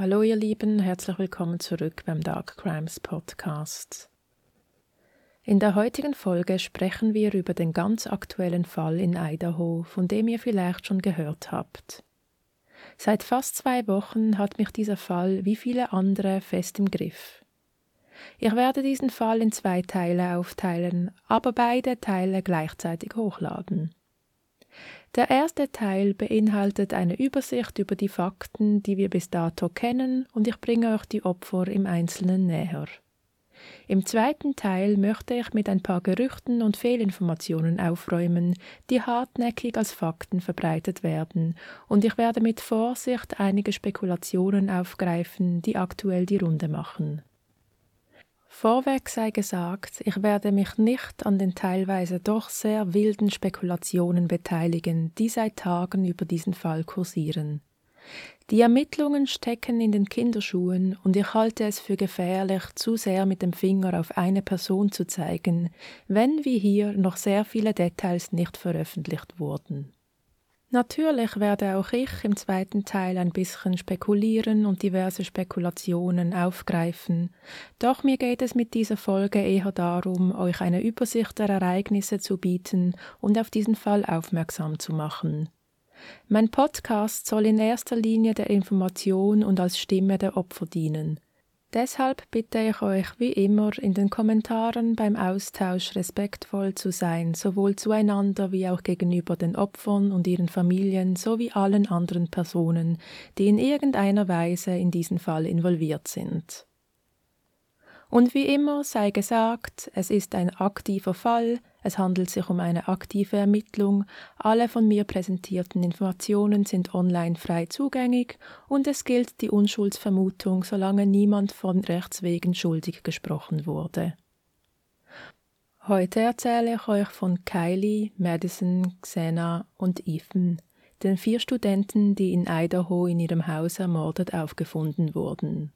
Hallo ihr Lieben, herzlich willkommen zurück beim Dark Crimes Podcast. In der heutigen Folge sprechen wir über den ganz aktuellen Fall in Idaho, von dem ihr vielleicht schon gehört habt. Seit fast zwei Wochen hat mich dieser Fall wie viele andere fest im Griff. Ich werde diesen Fall in zwei Teile aufteilen, aber beide Teile gleichzeitig hochladen. Der erste Teil beinhaltet eine Übersicht über die Fakten, die wir bis dato kennen, und ich bringe euch die Opfer im Einzelnen näher. Im zweiten Teil möchte ich mit ein paar Gerüchten und Fehlinformationen aufräumen, die hartnäckig als Fakten verbreitet werden, und ich werde mit Vorsicht einige Spekulationen aufgreifen, die aktuell die Runde machen. Vorweg sei gesagt, ich werde mich nicht an den teilweise doch sehr wilden Spekulationen beteiligen, die seit Tagen über diesen Fall kursieren. Die Ermittlungen stecken in den Kinderschuhen und ich halte es für gefährlich, zu sehr mit dem Finger auf eine Person zu zeigen, wenn wie hier noch sehr viele Details nicht veröffentlicht wurden. Natürlich werde auch ich im zweiten Teil ein bisschen spekulieren und diverse Spekulationen aufgreifen, doch mir geht es mit dieser Folge eher darum, euch eine Übersicht der Ereignisse zu bieten und auf diesen Fall aufmerksam zu machen. Mein Podcast soll in erster Linie der Information und als Stimme der Opfer dienen. Deshalb bitte ich euch wie immer in den Kommentaren beim Austausch respektvoll zu sein, sowohl zueinander wie auch gegenüber den Opfern und ihren Familien sowie allen anderen Personen, die in irgendeiner Weise in diesen Fall involviert sind. Und wie immer sei gesagt, es ist ein aktiver Fall, es handelt sich um eine aktive Ermittlung, alle von mir präsentierten Informationen sind online frei zugänglich und es gilt die Unschuldsvermutung, solange niemand von Rechts wegen schuldig gesprochen wurde. Heute erzähle ich euch von Kylie, Madison, Xena und Ethan, den vier Studenten, die in Idaho in ihrem Haus ermordet aufgefunden wurden.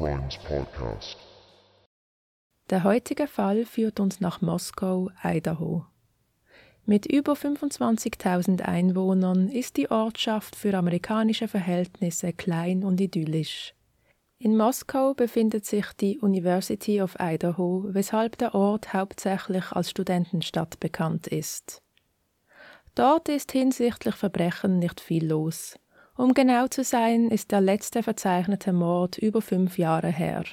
Crimes Podcast. Der heutige Fall führt uns nach Moskau, Idaho. Mit über 25.000 Einwohnern ist die Ortschaft für amerikanische Verhältnisse klein und idyllisch. In Moskau befindet sich die University of Idaho, weshalb der Ort hauptsächlich als Studentenstadt bekannt ist. Dort ist hinsichtlich Verbrechen nicht viel los. Um genau zu sein, ist der letzte verzeichnete Mord über fünf Jahre her.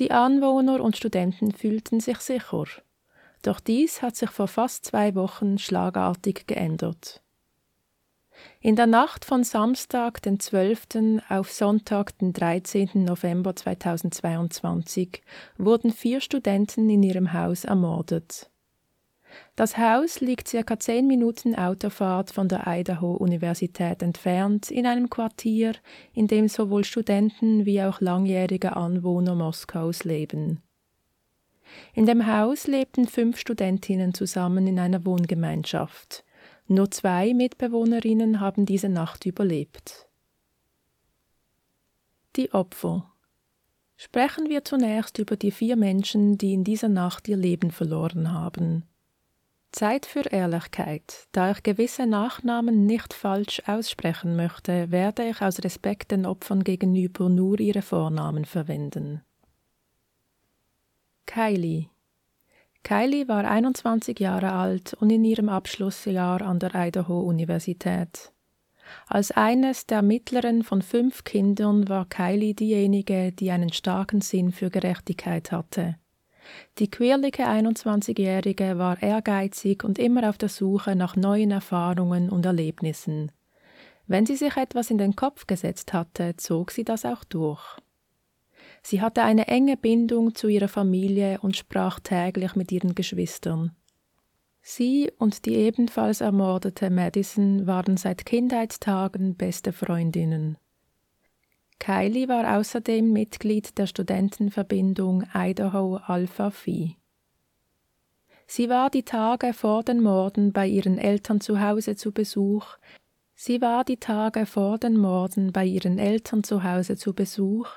Die Anwohner und Studenten fühlten sich sicher. Doch dies hat sich vor fast zwei Wochen schlagartig geändert. In der Nacht von Samstag, den 12. auf Sonntag, den 13. November 2022, wurden vier Studenten in ihrem Haus ermordet. Das Haus liegt circa zehn Minuten Autofahrt von der Idaho-Universität entfernt in einem Quartier, in dem sowohl Studenten wie auch langjährige Anwohner Moskaus leben. In dem Haus lebten fünf Studentinnen zusammen in einer Wohngemeinschaft. Nur zwei Mitbewohnerinnen haben diese Nacht überlebt. Die Opfer Sprechen wir zunächst über die vier Menschen, die in dieser Nacht ihr Leben verloren haben. Zeit für Ehrlichkeit. Da ich gewisse Nachnamen nicht falsch aussprechen möchte, werde ich aus Respekt den Opfern gegenüber nur ihre Vornamen verwenden. Kylie Kylie war 21 Jahre alt und in ihrem Abschlussjahr an der Idaho-Universität. Als eines der mittleren von fünf Kindern war Kylie diejenige, die einen starken Sinn für Gerechtigkeit hatte. Die quirlige 21-Jährige war ehrgeizig und immer auf der Suche nach neuen Erfahrungen und Erlebnissen. Wenn sie sich etwas in den Kopf gesetzt hatte, zog sie das auch durch. Sie hatte eine enge Bindung zu ihrer Familie und sprach täglich mit ihren Geschwistern. Sie und die ebenfalls ermordete Madison waren seit Kindheitstagen beste Freundinnen. Kylie war außerdem Mitglied der Studentenverbindung Idaho Alpha Phi. Sie war die Tage vor den Morden bei ihren Eltern zu Hause zu Besuch, Sie war die Tage vor den Morden bei ihren Eltern zu Hause zu Besuch,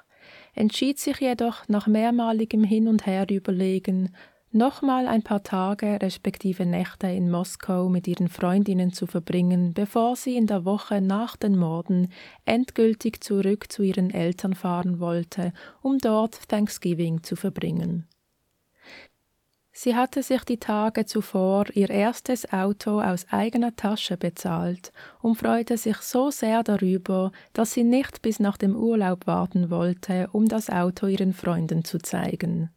entschied sich jedoch nach mehrmaligem Hin und Her überlegen, nochmal ein paar Tage respektive Nächte in Moskau mit ihren Freundinnen zu verbringen, bevor sie in der Woche nach den Morden endgültig zurück zu ihren Eltern fahren wollte, um dort Thanksgiving zu verbringen. Sie hatte sich die Tage zuvor ihr erstes Auto aus eigener Tasche bezahlt und freute sich so sehr darüber, dass sie nicht bis nach dem Urlaub warten wollte, um das Auto ihren Freunden zu zeigen.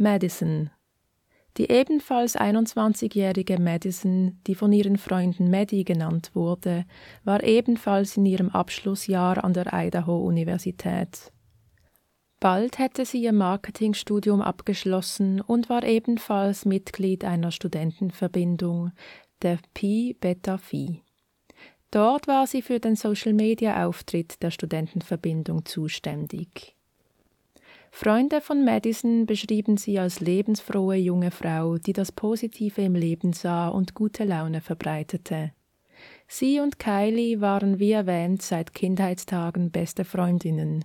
Madison Die ebenfalls 21-jährige Madison, die von ihren Freunden Maddie genannt wurde, war ebenfalls in ihrem Abschlussjahr an der Idaho-Universität. Bald hätte sie ihr Marketingstudium abgeschlossen und war ebenfalls Mitglied einer Studentenverbindung, der Pi Beta Phi. Dort war sie für den Social-Media-Auftritt der Studentenverbindung zuständig. Freunde von Madison beschrieben sie als lebensfrohe junge Frau, die das Positive im Leben sah und gute Laune verbreitete. Sie und Kylie waren wie erwähnt seit Kindheitstagen beste Freundinnen.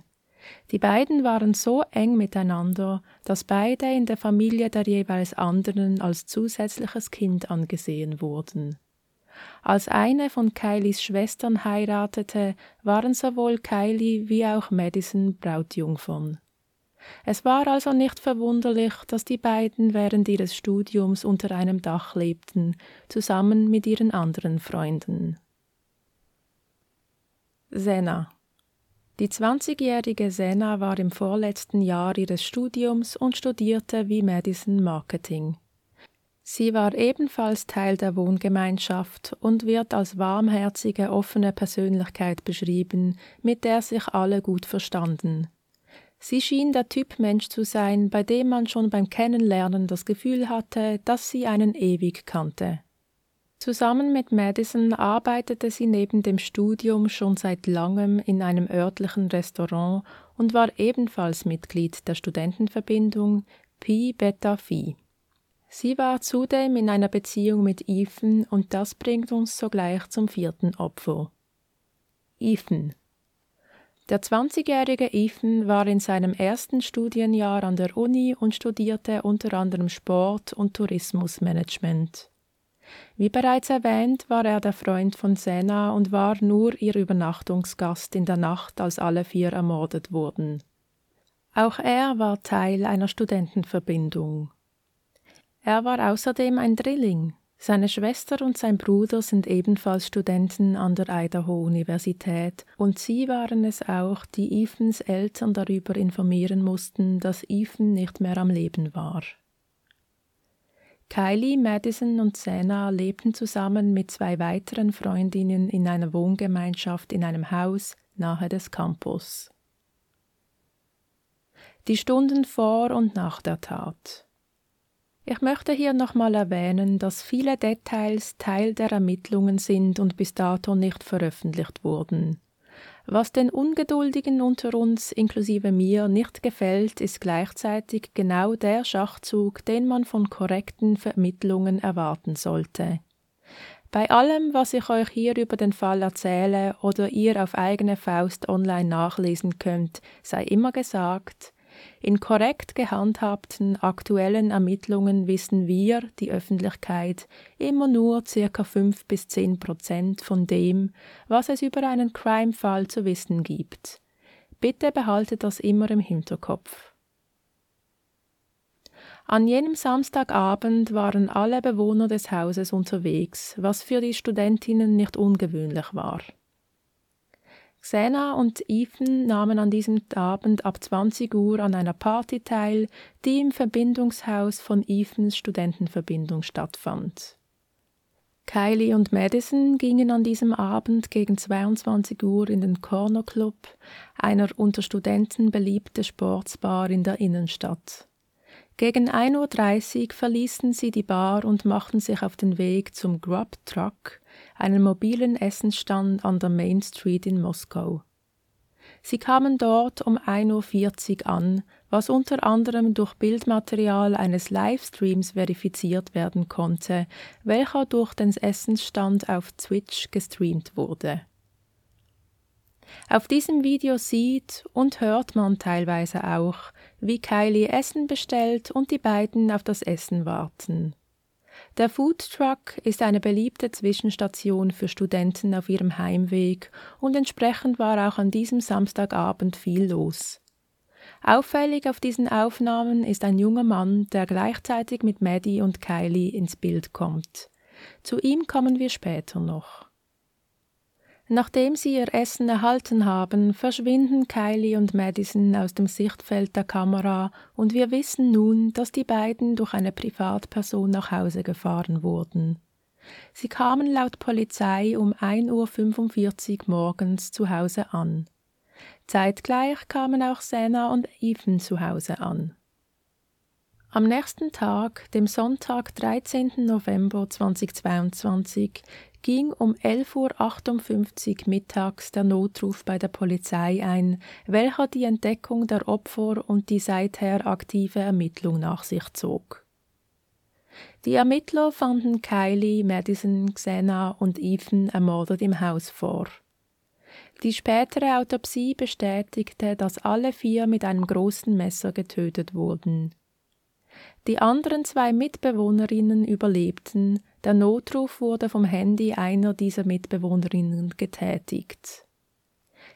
Die beiden waren so eng miteinander, dass beide in der Familie der jeweils anderen als zusätzliches Kind angesehen wurden. Als eine von Kylies Schwestern heiratete, waren sowohl Kylie wie auch Madison Brautjungfern. Es war also nicht verwunderlich, dass die beiden während ihres Studiums unter einem Dach lebten, zusammen mit ihren anderen Freunden. Sena die 20-jährige Sena war im vorletzten Jahr ihres Studiums und studierte wie Madison Marketing. Sie war ebenfalls Teil der Wohngemeinschaft und wird als warmherzige, offene Persönlichkeit beschrieben, mit der sich alle gut verstanden. Sie schien der Typ Mensch zu sein, bei dem man schon beim Kennenlernen das Gefühl hatte, dass sie einen ewig kannte. Zusammen mit Madison arbeitete sie neben dem Studium schon seit langem in einem örtlichen Restaurant und war ebenfalls Mitglied der Studentenverbindung Pi Beta Phi. Sie war zudem in einer Beziehung mit Ethan und das bringt uns sogleich zum vierten Opfer. Ethan. Der 20-jährige Ethan war in seinem ersten Studienjahr an der Uni und studierte unter anderem Sport und Tourismusmanagement. Wie bereits erwähnt, war er der Freund von Sena und war nur ihr Übernachtungsgast in der Nacht, als alle vier ermordet wurden. Auch er war Teil einer Studentenverbindung. Er war außerdem ein Drilling. Seine Schwester und sein Bruder sind ebenfalls Studenten an der Idaho-Universität und sie waren es auch, die Ethans Eltern darüber informieren mussten, dass Ethan nicht mehr am Leben war. Kylie, Madison und Sena lebten zusammen mit zwei weiteren Freundinnen in einer Wohngemeinschaft in einem Haus nahe des Campus. Die Stunden vor und nach der Tat. Ich möchte hier nochmal erwähnen, dass viele Details Teil der Ermittlungen sind und bis dato nicht veröffentlicht wurden. Was den Ungeduldigen unter uns, inklusive mir, nicht gefällt, ist gleichzeitig genau der Schachzug, den man von korrekten Vermittlungen erwarten sollte. Bei allem, was ich euch hier über den Fall erzähle oder ihr auf eigene Faust online nachlesen könnt, sei immer gesagt, in korrekt gehandhabten aktuellen Ermittlungen wissen wir, die Öffentlichkeit, immer nur circa 5 bis 10 Prozent von dem, was es über einen Crime-Fall zu wissen gibt. Bitte behaltet das immer im Hinterkopf. An jenem Samstagabend waren alle Bewohner des Hauses unterwegs, was für die Studentinnen nicht ungewöhnlich war. Xena und Ethan nahmen an diesem Abend ab 20 Uhr an einer Party teil, die im Verbindungshaus von Ethans Studentenverbindung stattfand. Kylie und Madison gingen an diesem Abend gegen 22 Uhr in den Corner Club, einer unter Studenten beliebte Sportsbar in der Innenstadt. Gegen 1.30 Uhr verließen sie die Bar und machten sich auf den Weg zum Grub Truck, einen mobilen Essensstand an der Main Street in Moskau. Sie kamen dort um 1.40 Uhr an, was unter anderem durch Bildmaterial eines Livestreams verifiziert werden konnte, welcher durch den Essensstand auf Twitch gestreamt wurde. Auf diesem Video sieht und hört man teilweise auch, wie Kylie Essen bestellt und die beiden auf das Essen warten. Der Food Truck ist eine beliebte Zwischenstation für Studenten auf ihrem Heimweg und entsprechend war auch an diesem Samstagabend viel los. Auffällig auf diesen Aufnahmen ist ein junger Mann, der gleichzeitig mit Maddie und Kylie ins Bild kommt. Zu ihm kommen wir später noch. Nachdem sie ihr Essen erhalten haben, verschwinden Kylie und Madison aus dem Sichtfeld der Kamera und wir wissen nun, dass die beiden durch eine Privatperson nach Hause gefahren wurden. Sie kamen laut Polizei um 1.45 Uhr morgens zu Hause an. Zeitgleich kamen auch Senna und Ethan zu Hause an. Am nächsten Tag, dem Sonntag, 13. November 2022, ging um 11.58 Uhr mittags der Notruf bei der Polizei ein, welcher die Entdeckung der Opfer und die seither aktive Ermittlung nach sich zog. Die Ermittler fanden Kylie, Madison, Xena und Ethan ermordet im Haus vor. Die spätere Autopsie bestätigte, dass alle vier mit einem großen Messer getötet wurden. Die anderen zwei Mitbewohnerinnen überlebten, der Notruf wurde vom Handy einer dieser Mitbewohnerinnen getätigt.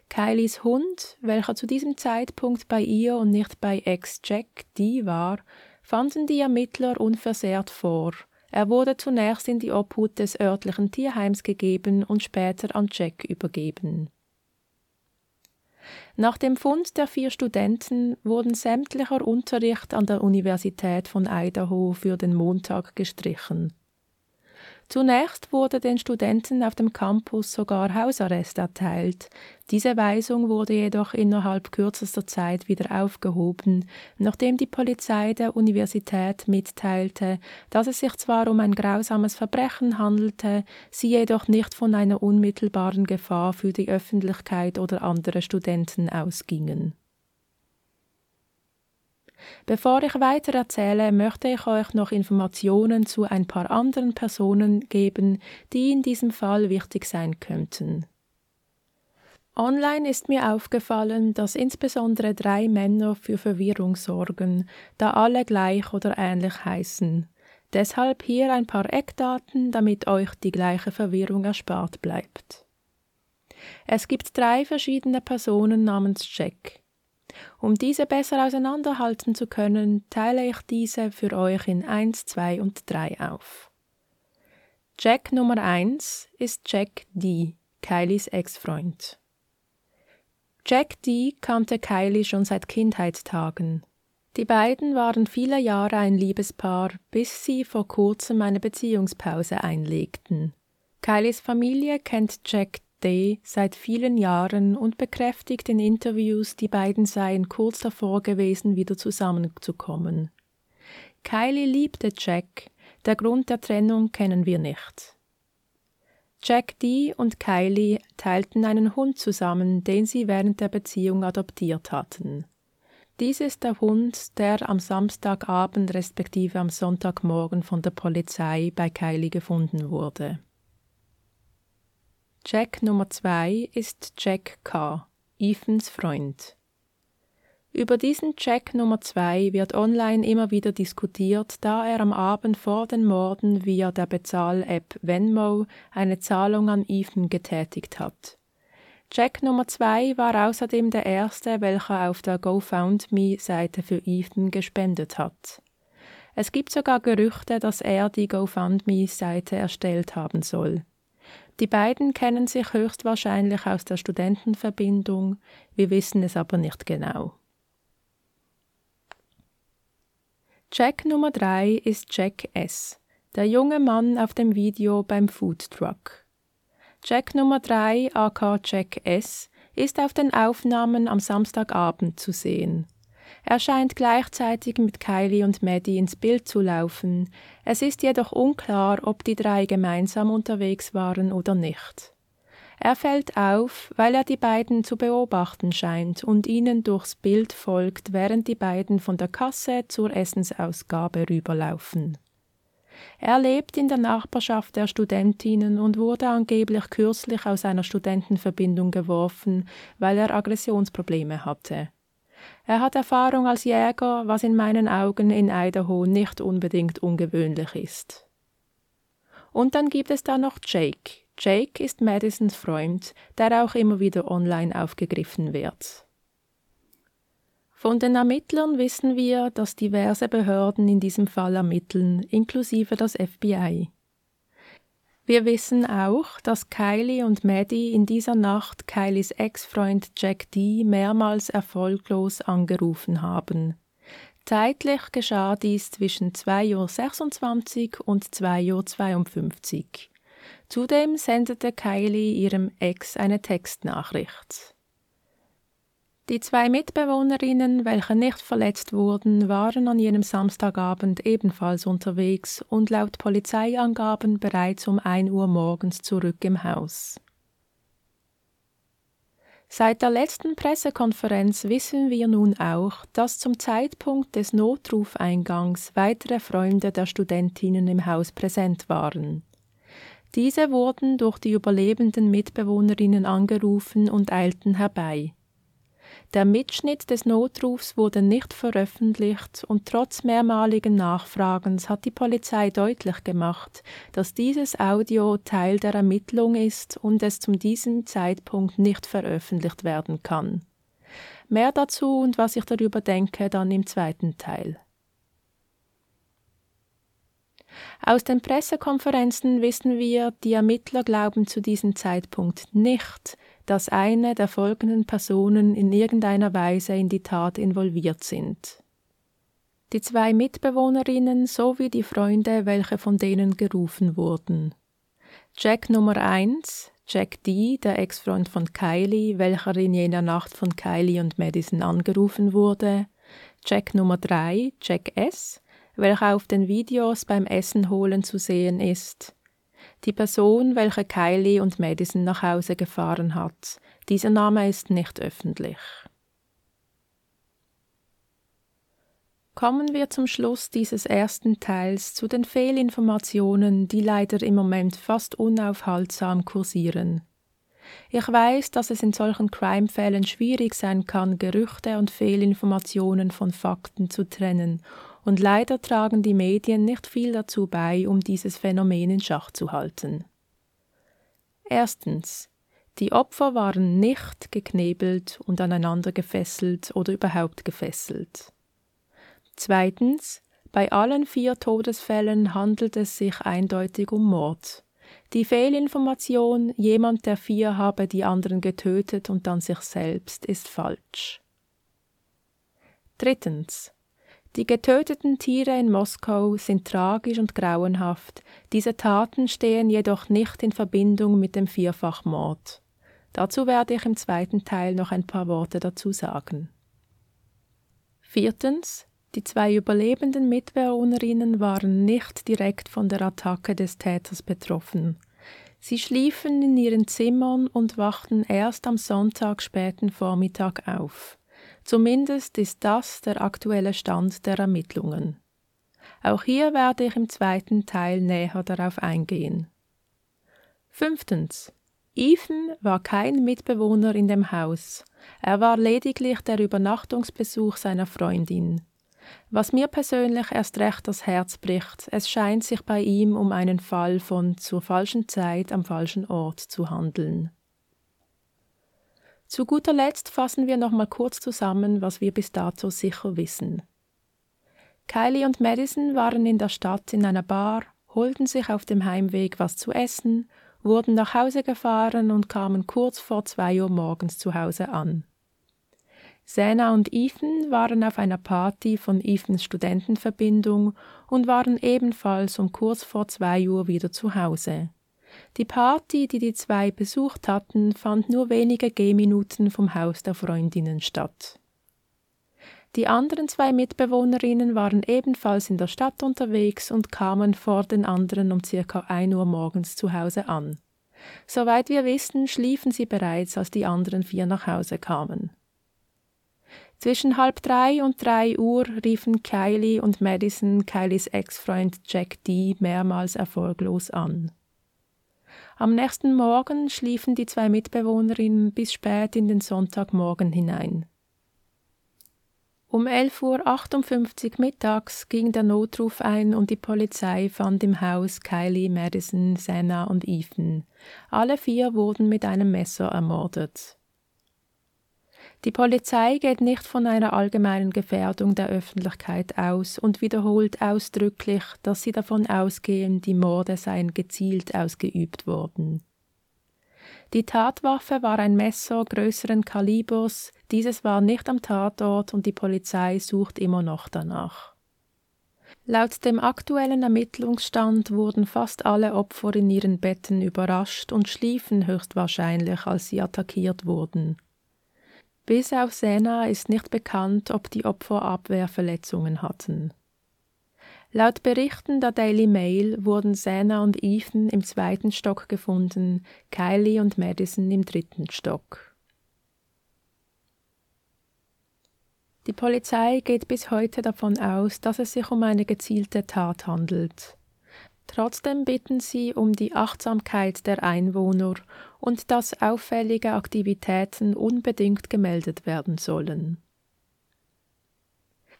Kylies Hund, welcher zu diesem Zeitpunkt bei ihr und nicht bei Ex-Jack die war, fanden die Ermittler unversehrt vor. Er wurde zunächst in die Obhut des örtlichen Tierheims gegeben und später an Jack übergeben. Nach dem Fund der vier Studenten wurden sämtlicher Unterricht an der Universität von Idaho für den Montag gestrichen. Zunächst wurde den Studenten auf dem Campus sogar Hausarrest erteilt. Diese Weisung wurde jedoch innerhalb kürzester Zeit wieder aufgehoben, nachdem die Polizei der Universität mitteilte, dass es sich zwar um ein grausames Verbrechen handelte, sie jedoch nicht von einer unmittelbaren Gefahr für die Öffentlichkeit oder andere Studenten ausgingen. Bevor ich weiter erzähle, möchte ich euch noch Informationen zu ein paar anderen Personen geben, die in diesem Fall wichtig sein könnten. Online ist mir aufgefallen, dass insbesondere drei Männer für Verwirrung sorgen, da alle gleich oder ähnlich heißen. Deshalb hier ein paar Eckdaten, damit euch die gleiche Verwirrung erspart bleibt. Es gibt drei verschiedene Personen namens Jack. Um diese besser auseinanderhalten zu können, teile ich diese für euch in 1, 2 und 3 auf. Jack Nummer 1 ist Jack D., Kylies Ex-Freund. Jack D. kannte Kylie schon seit Kindheitstagen. Die beiden waren viele Jahre ein Liebespaar, bis sie vor kurzem eine Beziehungspause einlegten. Kylies Familie kennt Jack Day seit vielen Jahren und bekräftigt in Interviews, die beiden seien kurz davor gewesen, wieder zusammenzukommen. Kylie liebte Jack, der Grund der Trennung kennen wir nicht. Jack D. und Kylie teilten einen Hund zusammen, den sie während der Beziehung adoptiert hatten. Dies ist der Hund, der am Samstagabend respektive am Sonntagmorgen von der Polizei bei Kylie gefunden wurde. Jack Nummer 2 ist Jack K., Ethans Freund. Über diesen Jack Nummer 2 wird online immer wieder diskutiert, da er am Abend vor den Morden via der Bezahl-App Venmo eine Zahlung an Ethan getätigt hat. Jack Nummer 2 war außerdem der erste, welcher auf der GoFundMe-Seite für Ethan gespendet hat. Es gibt sogar Gerüchte, dass er die GoFundMe-Seite erstellt haben soll. Die beiden kennen sich höchstwahrscheinlich aus der Studentenverbindung, wir wissen es aber nicht genau. Jack Nummer 3 ist Jack S., der junge Mann auf dem Video beim Food Truck. Jack Nummer 3, aka Jack S., ist auf den Aufnahmen am Samstagabend zu sehen. Er scheint gleichzeitig mit Kylie und Maddie ins Bild zu laufen. Es ist jedoch unklar, ob die drei gemeinsam unterwegs waren oder nicht. Er fällt auf, weil er die beiden zu beobachten scheint und ihnen durchs Bild folgt, während die beiden von der Kasse zur Essensausgabe rüberlaufen. Er lebt in der Nachbarschaft der Studentinnen und wurde angeblich kürzlich aus einer Studentenverbindung geworfen, weil er Aggressionsprobleme hatte. Er hat Erfahrung als Jäger, was in meinen Augen in Idaho nicht unbedingt ungewöhnlich ist. Und dann gibt es da noch Jake. Jake ist Madisons Freund, der auch immer wieder online aufgegriffen wird. Von den Ermittlern wissen wir, dass diverse Behörden in diesem Fall ermitteln, inklusive das FBI. Wir wissen auch, dass Kylie und Maddie in dieser Nacht Kylies Ex-Freund Jack D mehrmals erfolglos angerufen haben. Zeitlich geschah dies zwischen 2.26 Uhr und 2.52 Uhr. Zudem sendete Kylie ihrem Ex eine Textnachricht. Die zwei Mitbewohnerinnen, welche nicht verletzt wurden, waren an jenem Samstagabend ebenfalls unterwegs und laut Polizeiangaben bereits um 1 Uhr morgens zurück im Haus. Seit der letzten Pressekonferenz wissen wir nun auch, dass zum Zeitpunkt des Notrufeingangs weitere Freunde der Studentinnen im Haus präsent waren. Diese wurden durch die überlebenden Mitbewohnerinnen angerufen und eilten herbei. Der Mitschnitt des Notrufs wurde nicht veröffentlicht und trotz mehrmaligen Nachfragens hat die Polizei deutlich gemacht, dass dieses Audio Teil der Ermittlung ist und es zum diesem Zeitpunkt nicht veröffentlicht werden kann. Mehr dazu und was ich darüber denke, dann im zweiten Teil. Aus den Pressekonferenzen wissen wir, die Ermittler glauben zu diesem Zeitpunkt nicht, dass eine der folgenden Personen in irgendeiner Weise in die Tat involviert sind. Die zwei Mitbewohnerinnen sowie die Freunde, welche von denen gerufen wurden. Jack Nummer 1, Jack D., der Ex-Freund von Kylie, welcher in jener Nacht von Kylie und Madison angerufen wurde. Jack Nummer 3, Jack S., welcher auf den Videos beim Essen holen zu sehen ist die Person, welche Kylie und Madison nach Hause gefahren hat. Dieser Name ist nicht öffentlich. Kommen wir zum Schluss dieses ersten Teils zu den Fehlinformationen, die leider im Moment fast unaufhaltsam kursieren. Ich weiß, dass es in solchen Crime-Fällen schwierig sein kann, Gerüchte und Fehlinformationen von Fakten zu trennen und leider tragen die Medien nicht viel dazu bei, um dieses Phänomen in Schach zu halten. Erstens. Die Opfer waren nicht geknebelt und aneinander gefesselt oder überhaupt gefesselt. Zweitens. Bei allen vier Todesfällen handelt es sich eindeutig um Mord. Die Fehlinformation, jemand der vier habe die anderen getötet und dann sich selbst, ist falsch. Drittens. Die getöteten Tiere in Moskau sind tragisch und grauenhaft, diese Taten stehen jedoch nicht in Verbindung mit dem Vierfachmord. Dazu werde ich im zweiten Teil noch ein paar Worte dazu sagen. Viertens. Die zwei überlebenden Mitbewohnerinnen waren nicht direkt von der Attacke des Täters betroffen. Sie schliefen in ihren Zimmern und wachten erst am Sonntag späten Vormittag auf. Zumindest ist das der aktuelle Stand der Ermittlungen. Auch hier werde ich im zweiten Teil näher darauf eingehen. Fünftens. Ethan war kein Mitbewohner in dem Haus. Er war lediglich der Übernachtungsbesuch seiner Freundin. Was mir persönlich erst recht das Herz bricht, es scheint sich bei ihm um einen Fall von zur falschen Zeit am falschen Ort zu handeln. Zu guter Letzt fassen wir noch mal kurz zusammen, was wir bis dato sicher wissen. Kylie und Madison waren in der Stadt in einer Bar, holten sich auf dem Heimweg was zu essen, wurden nach Hause gefahren und kamen kurz vor zwei Uhr morgens zu Hause an. Sena und Ethan waren auf einer Party von Ethans Studentenverbindung und waren ebenfalls um kurz vor zwei Uhr wieder zu Hause. Die Party, die die zwei besucht hatten, fand nur wenige Gehminuten vom Haus der Freundinnen statt. Die anderen zwei Mitbewohnerinnen waren ebenfalls in der Stadt unterwegs und kamen vor den anderen um circa ein Uhr morgens zu Hause an. Soweit wir wissen, schliefen sie bereits, als die anderen vier nach Hause kamen. Zwischen halb drei und drei Uhr riefen Kylie und Madison Kylies Ex-Freund Jack D. mehrmals erfolglos an. Am nächsten Morgen schliefen die zwei Mitbewohnerinnen bis spät in den Sonntagmorgen hinein. Um 11.58 Uhr mittags ging der Notruf ein und die Polizei fand im Haus Kylie, Madison, Senna und Ethan. Alle vier wurden mit einem Messer ermordet. Die Polizei geht nicht von einer allgemeinen Gefährdung der Öffentlichkeit aus und wiederholt ausdrücklich, dass sie davon ausgehen, die Morde seien gezielt ausgeübt worden. Die Tatwaffe war ein Messer größeren Kalibers, dieses war nicht am Tatort und die Polizei sucht immer noch danach. Laut dem aktuellen Ermittlungsstand wurden fast alle Opfer in ihren Betten überrascht und schliefen höchstwahrscheinlich, als sie attackiert wurden. Bis auf Sena ist nicht bekannt, ob die Opfer Abwehrverletzungen hatten. Laut Berichten der Daily Mail wurden Sena und Ethan im zweiten Stock gefunden, Kylie und Madison im dritten Stock. Die Polizei geht bis heute davon aus, dass es sich um eine gezielte Tat handelt. Trotzdem bitten sie um die Achtsamkeit der Einwohner und dass auffällige Aktivitäten unbedingt gemeldet werden sollen.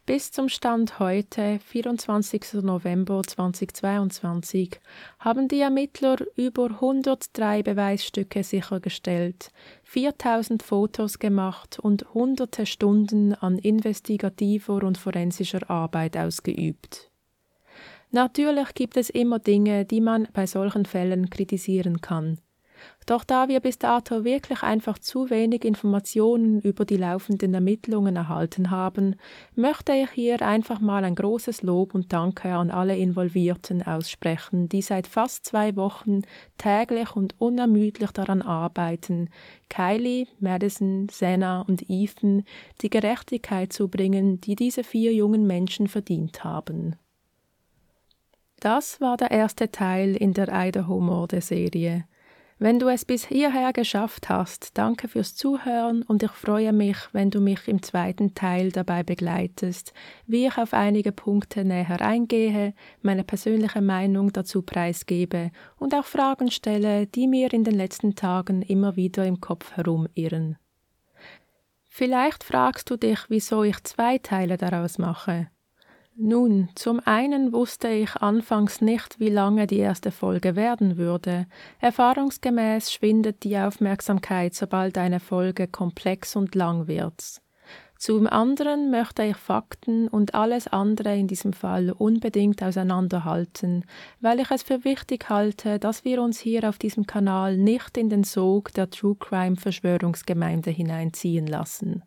Bis zum Stand heute, 24. November 2022, haben die Ermittler über 103 Beweisstücke sichergestellt, 4000 Fotos gemacht und hunderte Stunden an investigativer und forensischer Arbeit ausgeübt. Natürlich gibt es immer Dinge, die man bei solchen Fällen kritisieren kann. Doch da wir bis dato wirklich einfach zu wenig Informationen über die laufenden Ermittlungen erhalten haben, möchte ich hier einfach mal ein großes Lob und Danke an alle Involvierten aussprechen, die seit fast zwei Wochen täglich und unermüdlich daran arbeiten, Kylie, Madison, Senna und Ethan die Gerechtigkeit zu bringen, die diese vier jungen Menschen verdient haben. Das war der erste Teil in der Idaho-Morde-Serie. Wenn du es bis hierher geschafft hast, danke fürs Zuhören und ich freue mich, wenn du mich im zweiten Teil dabei begleitest, wie ich auf einige Punkte näher eingehe, meine persönliche Meinung dazu preisgebe und auch Fragen stelle, die mir in den letzten Tagen immer wieder im Kopf herumirren. Vielleicht fragst du dich, wieso ich zwei Teile daraus mache. Nun, zum einen wusste ich anfangs nicht, wie lange die erste Folge werden würde. Erfahrungsgemäß schwindet die Aufmerksamkeit, sobald eine Folge komplex und lang wird. Zum anderen möchte ich Fakten und alles andere in diesem Fall unbedingt auseinanderhalten, weil ich es für wichtig halte, dass wir uns hier auf diesem Kanal nicht in den Sog der True Crime Verschwörungsgemeinde hineinziehen lassen.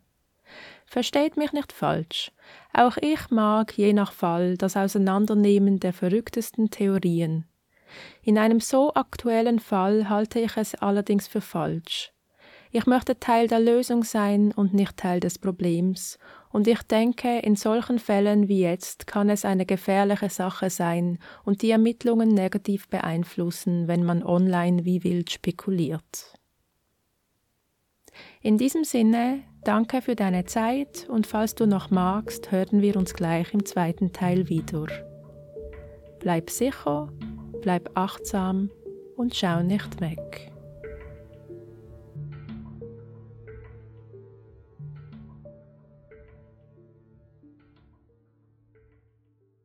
Versteht mich nicht falsch. Auch ich mag je nach Fall das Auseinandernehmen der verrücktesten Theorien. In einem so aktuellen Fall halte ich es allerdings für falsch. Ich möchte Teil der Lösung sein und nicht Teil des Problems, und ich denke, in solchen Fällen wie jetzt kann es eine gefährliche Sache sein und die Ermittlungen negativ beeinflussen, wenn man online wie wild spekuliert. In diesem Sinne, danke für deine Zeit und falls du noch magst, hören wir uns gleich im zweiten Teil wieder. Bleib sicher, bleib achtsam und schau nicht weg.